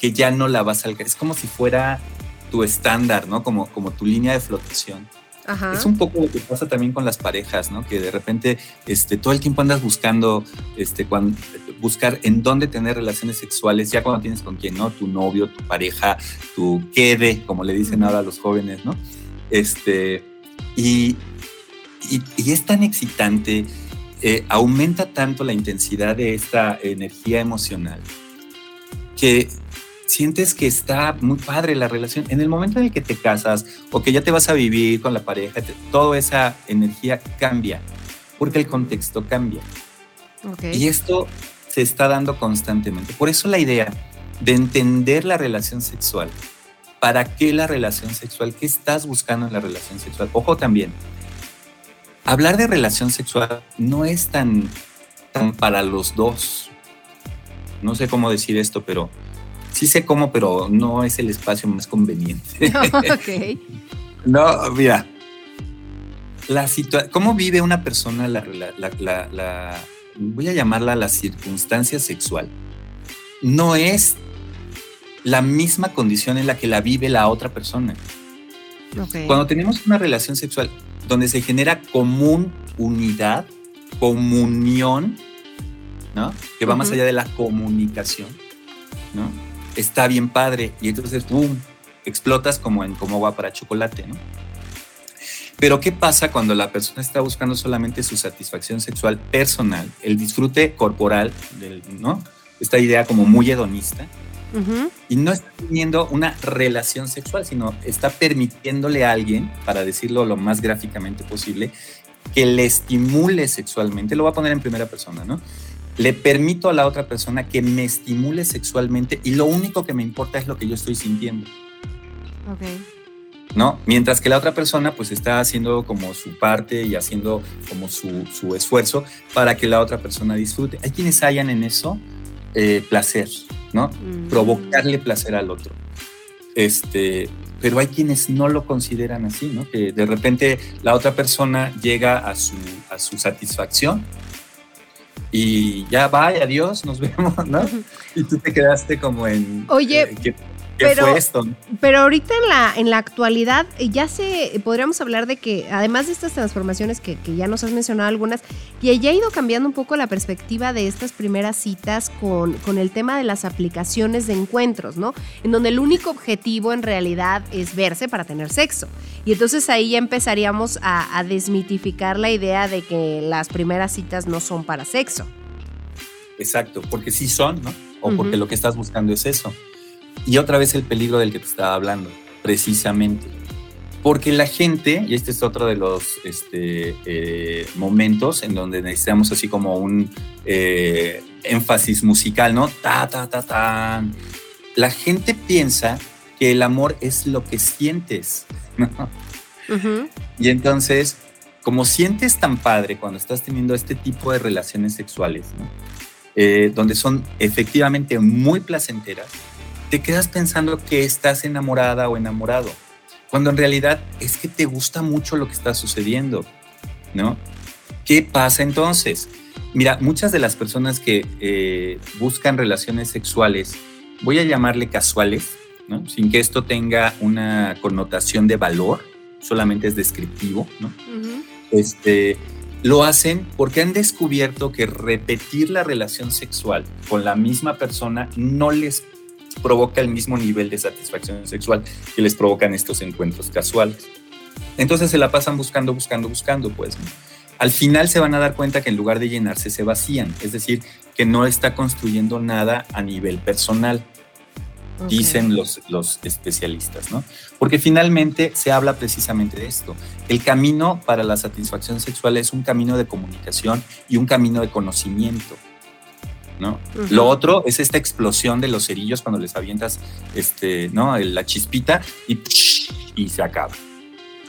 que ya no la vas a alcanzar. Es como si fuera tu estándar, ¿no? Como, como tu línea de flotación. Ajá. Es un poco lo que pasa también con las parejas, ¿no? Que de repente este, todo el tiempo andas buscando, este, cuando, buscar en dónde tener relaciones sexuales, ya cuando tienes con quién, ¿no? Tu novio, tu pareja, tu quede, como le dicen ahora a los jóvenes, ¿no? Este, y, y, y es tan excitante, eh, aumenta tanto la intensidad de esta energía emocional que sientes que está muy padre la relación. En el momento en el que te casas o que ya te vas a vivir con la pareja, te- toda esa energía cambia, porque el contexto cambia. Y esto se está dando constantemente. Por eso la idea de entender la relación sexual. ¿Para qué la relación sexual? ¿Qué estás buscando en la relación sexual? Ojo también, hablar de relación sexual no es tan, tan para los dos. No sé cómo decir esto, pero sí sé cómo, pero no es el espacio más conveniente. ok. No, mira. La ¿Cómo vive una persona la, la- la- la- la- voy a llamarla la circunstancia sexual? No es la misma condición en la que la vive la otra persona. Ok. Cuando tenemos una relación sexual donde se genera común unidad, comunión, ¿no? Que va más Ujú. allá de la comunicación, ¿no? Está bien padre y entonces, ¡boom!, explotas como en cómo va para chocolate, ¿no? Pero ¿qué pasa cuando la persona está buscando solamente su satisfacción sexual personal, el disfrute corporal, del, ¿no? Esta idea como muy hedonista, Y no está teniendo una relación sexual, sino está permitiéndole a alguien, para decirlo lo más gráficamente posible, que le estimule sexualmente. Lo voy a poner en primera persona, ¿no? Le permito a la otra persona que me estimule sexualmente y lo único que me importa es lo que yo estoy sintiendo, Ok. ¿no? Mientras que la otra persona pues está haciendo como su parte y haciendo como su, su esfuerzo para que la otra persona disfrute. Hay quienes hallan en eso eh, placer, ¿no? Mm. provocarle placer al otro. Este, pero hay quienes no lo consideran así, ¿no? Que de repente la otra persona llega a su, a su satisfacción y ya va, adiós, nos vemos, ¿no? Y tú te quedaste como en... Oye, eh, ¿qué, qué pero- fue esto? Pero ahorita en la, en la actualidad eh, ya se podríamos hablar de que además de estas transformaciones que, que ya nos has mencionado algunas, que ya ha ido cambiando un poco la perspectiva de estas primeras citas con, con el tema de las aplicaciones de encuentros, ¿no? En donde el único objetivo en realidad es verse para tener sexo. Y entonces ahí ya empezaríamos a, a desmitificar la idea de que las primeras citas no son para sexo. Exacto, porque sí son, ¿no? O porque lo que estás buscando es eso. Y otra vez el peligro del que te estaba hablando, precisamente. Porque la gente, y este es otro de los este, eh, momentos en donde necesitamos así como un eh, énfasis musical, ¿no? Ta, ta, ta, ta. La gente piensa que el amor es lo que sientes, ¿no? Ujú. Y entonces, como sientes tan padre cuando estás teniendo este tipo de relaciones sexuales, ¿no? Eh, donde son efectivamente muy placenteras, te quedas pensando que estás enamorada o enamorado, cuando en realidad es que te gusta mucho lo que está sucediendo, ¿no? ¿Qué pasa entonces? Mira, muchas de las personas que eh, buscan relaciones sexuales, voy a llamarle casuales, ¿no? Sin que esto tenga una connotación de valor, solamente es descriptivo, ¿no? Este, lo hacen porque han descubierto que repetir la relación sexual con la misma persona no les provoca el mismo nivel de satisfacción sexual que les provocan estos encuentros casuales. Entonces se la pasan buscando, buscando, buscando, pues. ¿no? Al final se van a dar cuenta que en lugar de llenarse se vacían, es decir, que no está construyendo nada a nivel personal dicen los, los especialistas, ¿no? Porque finalmente se habla precisamente de esto. El camino para la satisfacción sexual es un camino de comunicación y un camino de conocimiento. ¿No? Lo otro es esta explosión de los cerillos cuando les avientas este, ¿no? la chispita y, y se acaba.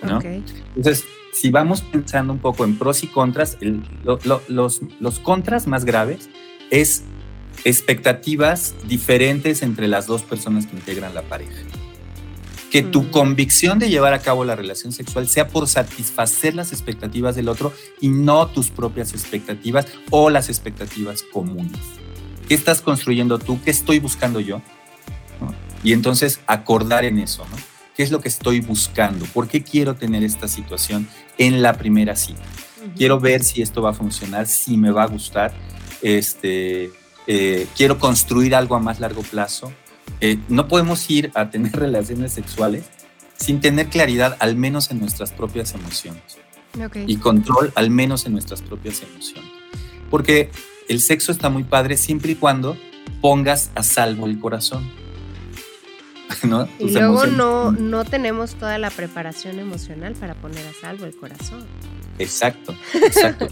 ¿no? Entonces, si vamos pensando un poco en pros y contras, los, los contras más graves es expectativas diferentes entre las dos personas que integran la pareja. Que tu convicción de llevar a cabo la relación sexual sea por satisfacer las expectativas del otro y no tus propias expectativas o las expectativas comunes. ¿Qué estás construyendo tú? ¿Qué estoy buscando yo? Y entonces acordar en eso, ¿no? ¿Qué es lo que estoy buscando? ¿Por qué quiero tener esta situación en la primera cita? Quiero ver si esto va a funcionar, si me va a gustar. Este, eh, quiero construir algo a más largo plazo. Eh, no podemos ir a tener relaciones sexuales sin tener claridad, al menos en nuestras propias emociones. Y control, al menos en nuestras propias emociones. Porque el sexo está muy padre siempre y cuando pongas a salvo el corazón. Y luego no, no tenemos toda la preparación emocional para poner a salvo el corazón. Exacto, exacto.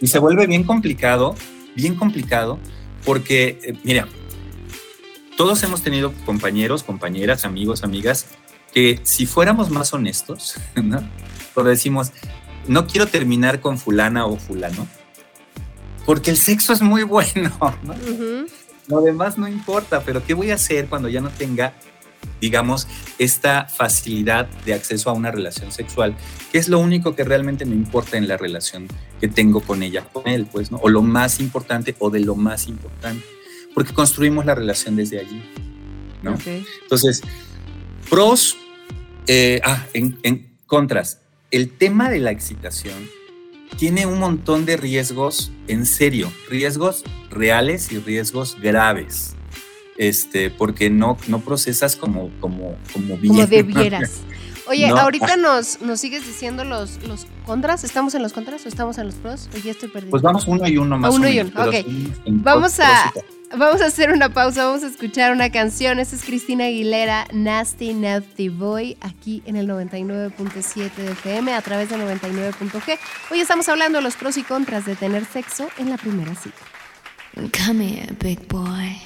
y, se vuelve bien complicado, bien complicado, porque, eh, mira, todos hemos tenido compañeros, compañeras, amigos, amigas, que si fuéramos más honestos, ¿no? Decimos, no quiero terminar con fulana o fulano, porque el sexo es muy bueno, ¿no? Lo demás no importa, pero ¿qué voy a hacer cuando ya no tenga, digamos, esta facilidad de acceso a una relación sexual, que es lo único que realmente me importa en la relación que tengo con ella, con él, pues, ¿no? O lo más importante o de lo más importante, porque construimos la relación desde allí, ¿no? Entonces, pros, eh, ah, en, en contras, el tema de la excitación tiene un montón de riesgos, en serio, riesgos reales y riesgos graves. Este, porque no, no procesas como, como, como bien. Como debieras. Oye, ahorita nos, nos sigues diciendo los, los contras. ¿Estamos en los contras o estamos en los pros? O ya estoy perdido. Pues vamos uno y uno más. uno y uno, ok. Vamos a, vamos a hacer una pausa, vamos a escuchar una canción. Esta es Cristina Aguilera, Nasty Nasty Boy, aquí en el 99.7 de FM a través de 99.g. Hoy estamos hablando de los pros y contras de tener sexo en la primera cita. Come here, big boy.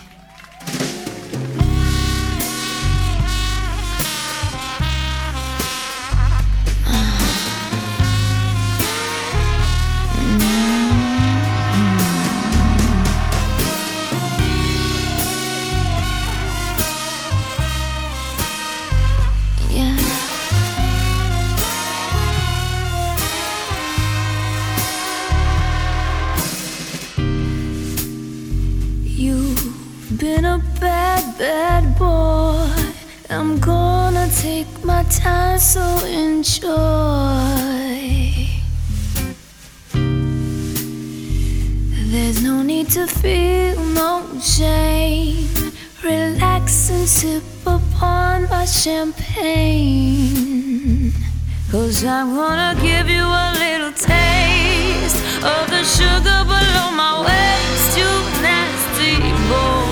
A bad, bad boy. I'm gonna take my time, so enjoy. There's no need to feel no shame. Relax and sip upon my champagne. Cause I'm gonna give you a little taste of the sugar below my waist, you nasty boy.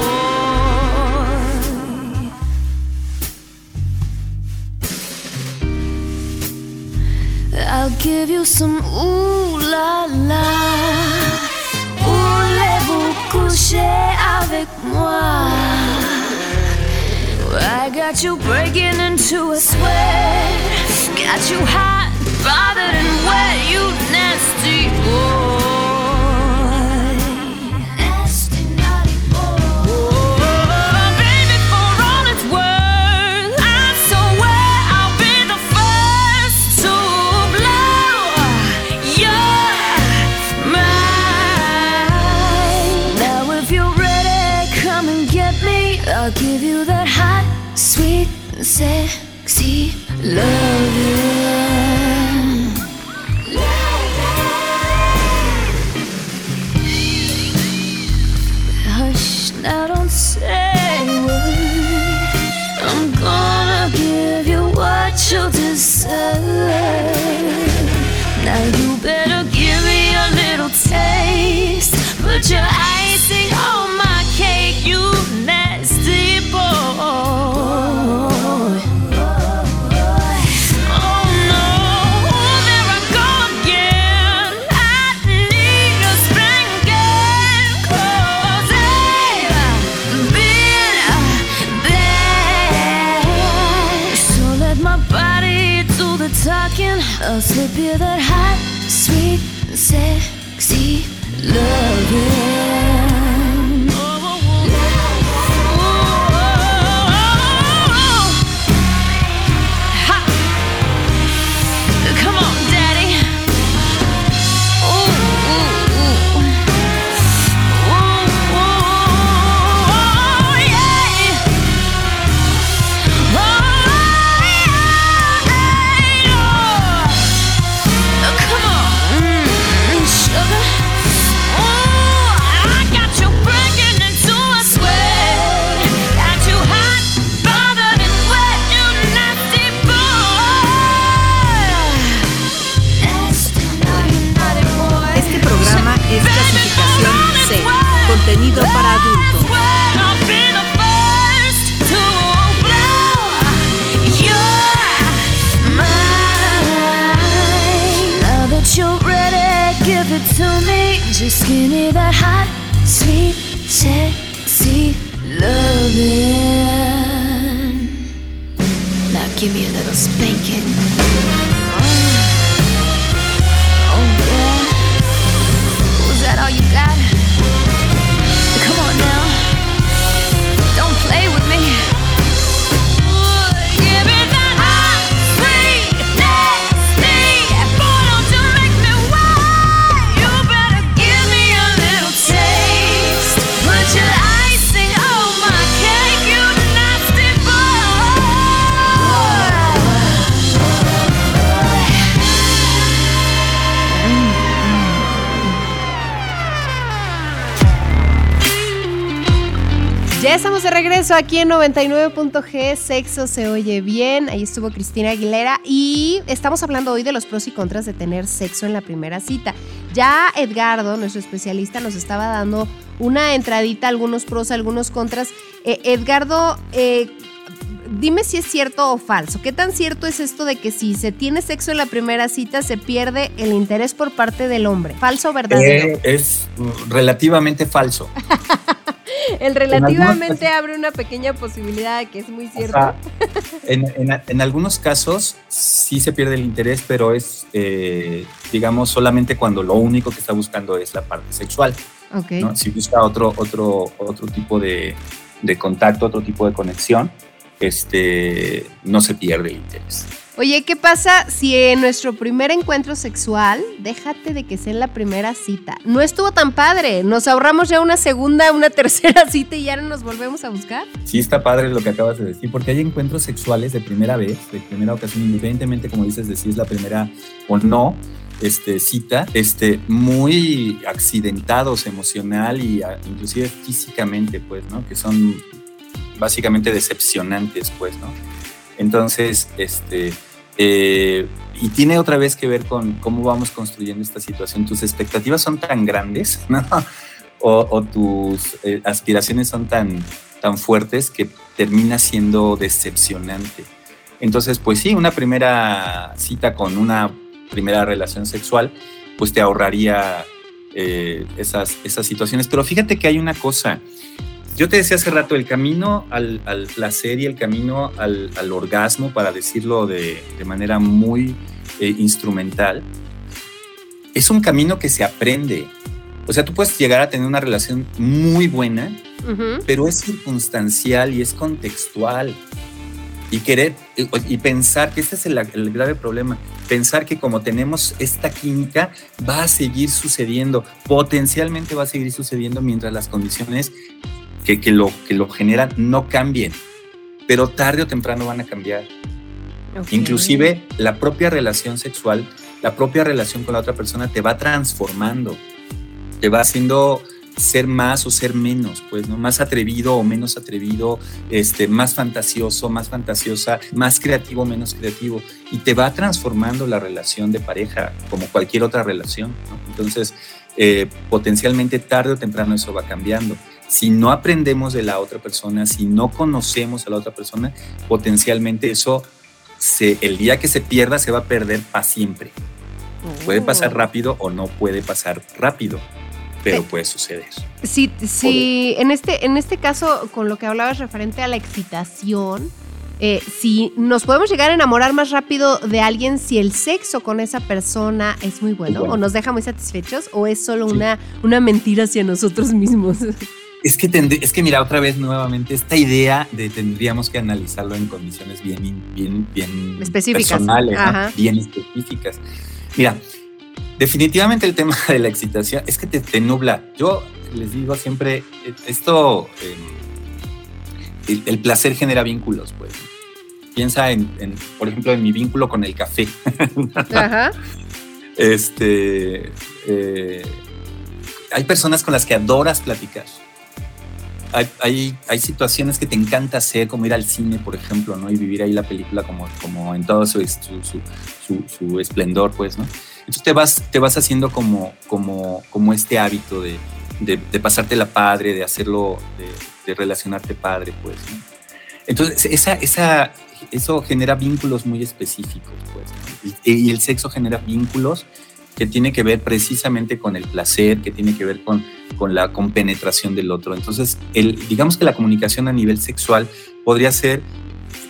I'll give you some ooh la la. Voulez-vous coucher avec moi? I got you breaking into a sweat. Got you hot, bothered, and wet, you give me that hot, sweet, sexy loving. Now give me a little spanking. Regreso aquí en 99.g, Sexo se oye bien. Ahí estuvo Cristina Aguilera y estamos hablando hoy de los pros y contras de tener sexo en la primera cita. Ya Edgardo, nuestro especialista, nos estaba dando una entradita, algunos pros, algunos contras. Eh, Edgardo, eh, dime si es cierto o falso. ¿Qué tan cierto es esto de que si se tiene sexo en la primera cita se pierde el interés por parte del hombre? ¿Falso o verdadero? Eh, es relativamente falso. el relativamente abre una pequeña posibilidad de que es muy O cierto. sea, en, en- en algunos casos sí se pierde el interés, pero es, eh, digamos, solamente cuando lo único que está buscando es la parte sexual. ok. ¿no? Si busca otro, otro, otro tipo de, de contacto, otro tipo de conexión, este, no se pierde el interés. Oye, ¿qué pasa si en nuestro primer encuentro sexual, déjate de que sea en la primera cita, no estuvo tan padre? Nos ahorramos ya una segunda, una tercera cita y ya no nos volvemos a buscar. Sí está padre lo que acabas de decir, porque hay encuentros sexuales de primera vez, de primera ocasión, independientemente, como dices, de si es la primera o no, este, cita, este, muy accidentados emocional y a- inclusive físicamente, pues, ¿no? Que son básicamente decepcionantes, pues, ¿no? Entonces, este, eh, y tiene otra vez que ver con cómo vamos construyendo esta situación. Tus expectativas son tan grandes, ¿no? O, tus eh, aspiraciones son tan, tan fuertes que termina siendo decepcionante. Entonces, pues sí, una primera cita con una primera relación sexual, pues te ahorraría eh, esas, esas situaciones. Pero fíjate que hay una cosa. Yo te decía hace rato, el camino al, al placer y el camino al, al orgasmo, para decirlo de, de manera muy eh, instrumental, es un camino que se aprende. O sea, tú puedes llegar a tener una relación muy buena, pero es circunstancial y es contextual. Y querer y, y pensar que ese es el, el grave problema, pensar que como tenemos esta química va a seguir sucediendo, potencialmente va a seguir sucediendo mientras las condiciones que, que lo, que lo generan no cambien, pero tarde o temprano van a cambiar. Ok. Inclusive la propia relación sexual, la propia relación con la otra persona te va transformando, te va haciendo ser más o ser menos, pues, ¿no? Más atrevido o menos atrevido, este, más fantasioso, más fantasiosa, más creativo, menos creativo. Y te va transformando la relación de pareja, como cualquier otra relación, ¿no? Entonces, eh, potencialmente tarde o temprano eso va cambiando. Si no aprendemos de la otra persona, si no conocemos a la otra persona, potencialmente eso, se, el día que se pierda, se va a perder para siempre. Puede Oh. pasar rápido o no puede pasar rápido, pero Eh, puede suceder. Sí, sí, en este, en este caso, con lo que hablabas referente a la excitación, eh, si nos podemos llegar a enamorar más rápido de alguien si el sexo con esa persona es muy bueno, bueno. o nos deja muy satisfechos o es solo una, una mentira hacia nosotros mismos. Es que, es que mira, otra vez nuevamente, esta idea de tendríamos que analizarlo en condiciones bien, bien, bien Específicas. personales, bien específicas. Mira, definitivamente el tema de la excitación es que te, te nubla. Yo les digo siempre, esto, eh, el, el placer genera vínculos, pues. Piensa en, en, por ejemplo, en mi vínculo con el café. Ajá. Este, eh, hay personas con las que adoras platicar. Hay, hay, hay situaciones que te encanta hacer, como ir al cine, por ejemplo, ¿no? Y vivir ahí la película como, como en todo su, su, su, su- su esplendor, pues, ¿no? Entonces te vas, te vas haciendo como, como, como este hábito de, de, de pasarte la padre, de hacerlo, de, de relacionarte padre, pues, ¿no? Entonces, esa, esa, eso genera vínculos muy específicos, pues. ¿no? Y, y el sexo genera vínculos que tiene que ver precisamente con el placer, que tiene que ver con, con la compenetración del otro. Entonces, el, digamos que la comunicación a nivel sexual podría ser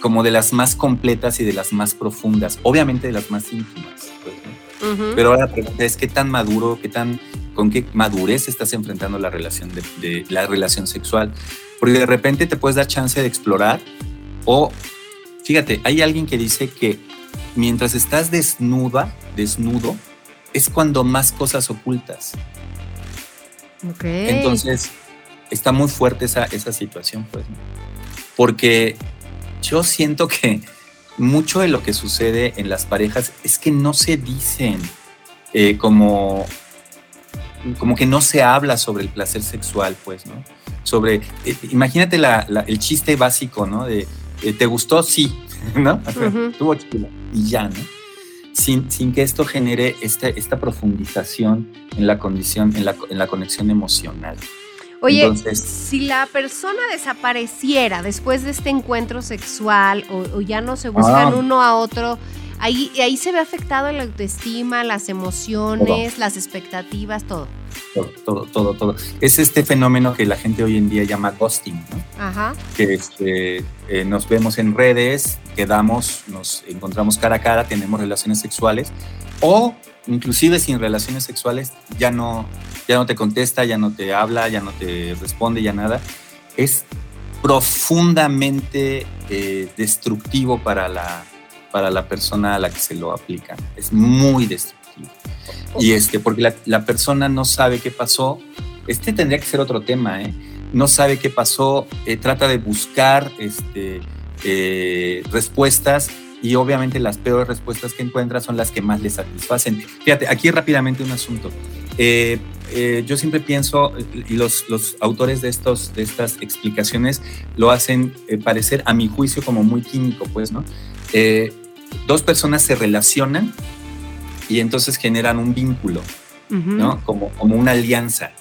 como de las más completas y de las más profundas, obviamente de las más íntimas. pues, ¿no? Ujú. Pero ahora la pregunta es qué tan maduro, qué tan, con qué madurez estás enfrentando la relación de, de la relación sexual. Porque de repente te puedes dar chance de explorar o, fíjate, hay alguien que dice que mientras estás desnuda, desnudo, es cuando más cosas ocultas. Entonces, está muy fuerte esa, esa situación, pues, ¿no? Porque yo siento que mucho de lo que sucede en las parejas es que no se dicen eh, como, como que no se habla sobre el placer sexual, pues, ¿no? Sobre, eh, imagínate la- la- el chiste básico, ¿no? De, eh, ¿te gustó? Sí, ¿no? Estuvo chido. Y ya, ¿no? Sin, sin que esto genere esta, esta profundización en la condición, en la, en la conexión emocional. Oye, Entonces- si la persona desapareciera después de este encuentro sexual o, o ya no se buscan Ah. uno a otro, ahí, ahí se ve afectado la autoestima, las emociones, las expectativas, todo. Todo, todo, todo, todo. Es este fenómeno que la gente hoy en día llama ghosting, ¿no? Ajá. que este, eh, nos vemos en redes, quedamos, nos encontramos cara a cara, tenemos relaciones sexuales o inclusive sin relaciones sexuales ya no, ya no te contesta, ya no te habla, ya no te responde, ya nada. Es profundamente eh, destructivo para la, para la persona a la que se lo aplican. Es muy destructivo. Y este, porque la, la persona no sabe qué pasó. Este tendría que ser otro tema, ¿eh? no sabe qué pasó, eh, trata de buscar este, eh, respuestas y obviamente las peores respuestas que encuentra son las que más le satisfacen. Fíjate, aquí rápidamente un asunto. Eh, eh, yo siempre pienso, y los, los autores de, estos, de estas explicaciones lo hacen eh, parecer, a mi juicio, como muy químico, pues, ¿no? Eh, dos personas se relacionan y entonces generan un vínculo. ¿no? Como, como una alianza.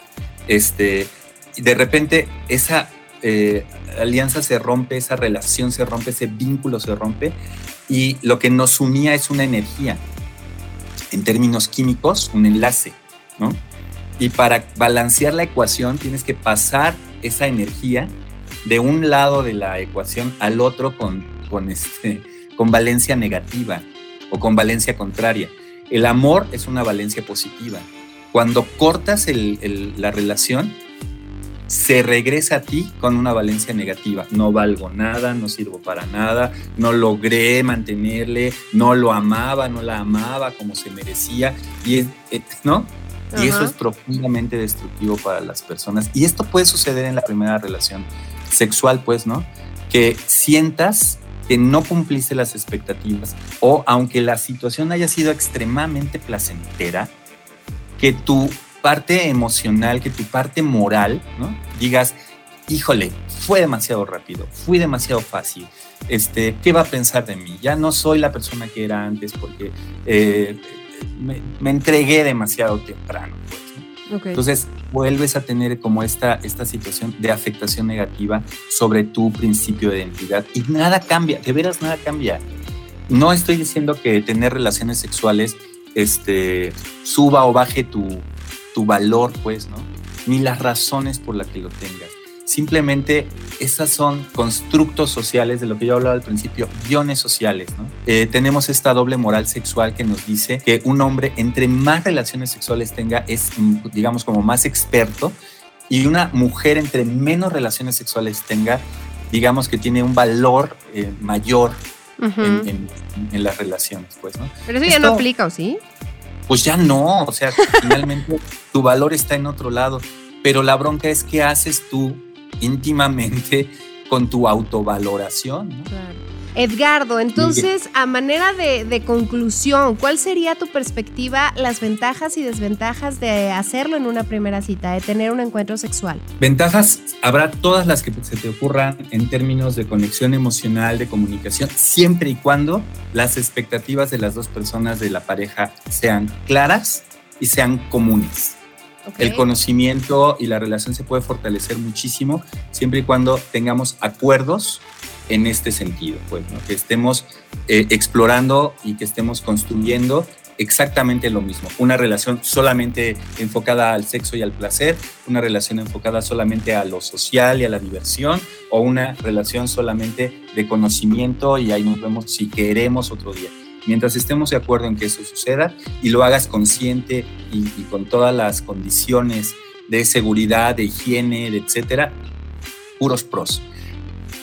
Este, y de repente esa eh, alianza se rompe, esa relación se rompe, ese vínculo se rompe y lo que nos unía es una energía. En términos químicos, un enlace, ¿no? Y para balancear la ecuación tienes que pasar esa energía de un lado de la ecuación al otro con, con, este, con valencia negativa o con valencia contraria. El amor es una valencia positiva. Cuando cortas el- el- la relación, se regresa a ti con una valencia negativa. No valgo nada, no sirvo para nada, no logré mantenerle, no lo amaba, no la amaba como se merecía, y es- eh, ¿no? Y eso es profundamente destructivo para las personas. Y esto puede suceder en la primera relación sexual, pues, ¿no? Que sientas que no cumpliste las expectativas o aunque la situación haya sido extremadamente placentera, que tu parte emocional, que tu parte moral, ¿no? Digas, híjole, fue demasiado rápido, fui demasiado fácil. Este, ¿qué va a pensar de mí? Ya no soy la persona que era antes porque eh, me, entregué demasiado temprano. Pues, ¿no? Ok. Entonces vuelves a tener como esta, esta situación de afectación negativa sobre tu principio de identidad y nada cambia, de veras nada cambia. No estoy diciendo que tener relaciones sexuales este, suba o baje tu, tu valor, pues, ¿no? Ni las razones por las que lo tengas. Simplemente esas son constructos sociales de lo que yo hablaba al principio, guiones sociales. ¿no? Eh, tenemos esta doble moral sexual que nos dice que un hombre entre más relaciones sexuales tenga es, mm, digamos, como más experto y una mujer entre menos relaciones sexuales tenga, digamos que tiene un valor eh, mayor en, en- en las relaciones, pues, ¿no? Pero eso ya no aplica, ¿o sí? Pues ya no, o sea, finalmente tu valor está en otro lado, pero la bronca es qué haces tú íntimamente con tu autovaloración, ¿no? Claro. Edgardo, entonces, a manera de, de conclusión, ¿cuál sería tu perspectiva, las ventajas y desventajas de hacerlo en una primera cita, de tener un encuentro sexual? Ventajas habrá todas las que se te ocurran en términos de conexión emocional, de comunicación, siempre y cuando las expectativas de las dos personas de la pareja sean claras y sean comunes. El conocimiento y la relación se puede fortalecer muchísimo siempre y cuando tengamos acuerdos en este sentido, pues, que estemos eh, explorando y que estemos construyendo exactamente lo mismo. Una relación solamente enfocada al sexo y al placer, una relación enfocada solamente a lo social y a la diversión, o una relación solamente de conocimiento y ahí nos vemos si queremos otro día. Mientras estemos de acuerdo en que eso suceda y lo hagas consciente y, y con todas las condiciones de seguridad, de higiene, de etcétera, puros pros.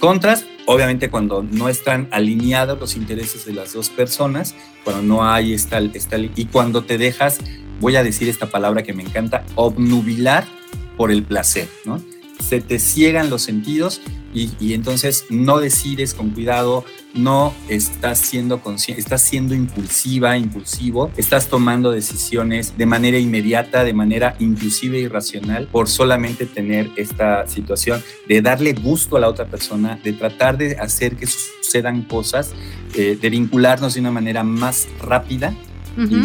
Contras, obviamente cuando no están alineados los intereses de las dos personas, cuando no hay esta, esta y cuando te dejas, voy a decir esta palabra que me encanta, obnubilar por el placer, ¿no? Se te ciegan los sentidos y, y entonces no decides con cuidado, no estás siendo consciente, estás siendo impulsiva, impulsivo, estás tomando decisiones de manera inmediata, de manera inclusive irracional, por solamente tener esta situación de darle gusto a la otra persona, de tratar de hacer que sucedan cosas, eh, de vincularnos de una manera más rápida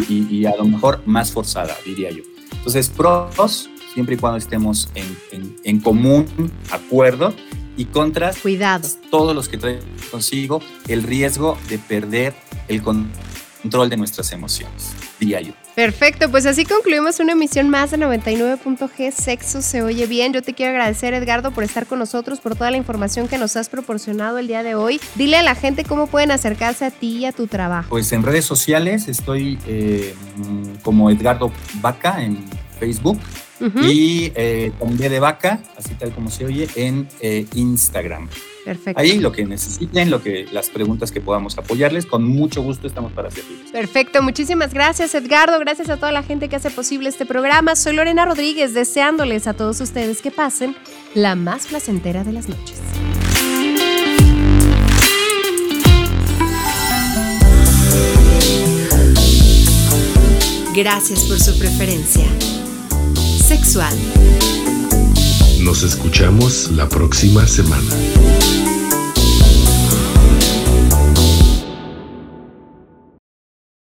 y, y a lo mejor más forzada, diría yo. Entonces, pros, siempre y cuando estemos en, en- en común acuerdo, y contras, Cuidado. todos los que traen consigo el riesgo de perder el con- control de nuestras emociones, diría yo. Perfecto, pues así concluimos una emisión más de 99.g Sexo se oye bien. Yo te quiero agradecer, Edgardo, por estar con nosotros, por toda la información que nos has proporcionado el día de hoy. Dile a la gente cómo pueden acercarse a ti y a tu trabajo. Pues en redes sociales estoy eh, como Edgardo Vaca en Facebook Y eh, con B de Vaca, así tal como se oye, en eh, Instagram. Perfecto. Ahí lo que necesiten, lo que las preguntas que podamos apoyarles, con mucho gusto estamos para servirles. Perfecto, muchísimas gracias Edgardo, gracias a toda la gente que hace posible este programa. Soy Lorena Rodríguez, deseándoles a todos ustedes que pasen la más placentera de las noches. Gracias por su preferencia. Sexual. Nos escuchamos la próxima semana.